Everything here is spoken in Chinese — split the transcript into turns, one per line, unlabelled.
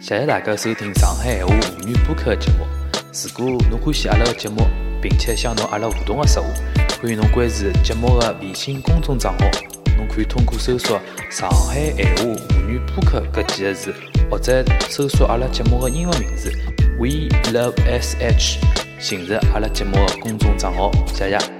谢谢大家收听上海闲话沪语播客的节目。如果侬欢喜阿拉的节目并且想同阿拉互动的说话欢迎侬关注节目的微信公众账号。侬可以通过搜索上海闲话沪语播客搿几个字或者搜索阿拉节目的英文名字 we love sh 寻着阿拉节目的公众账号。谢谢。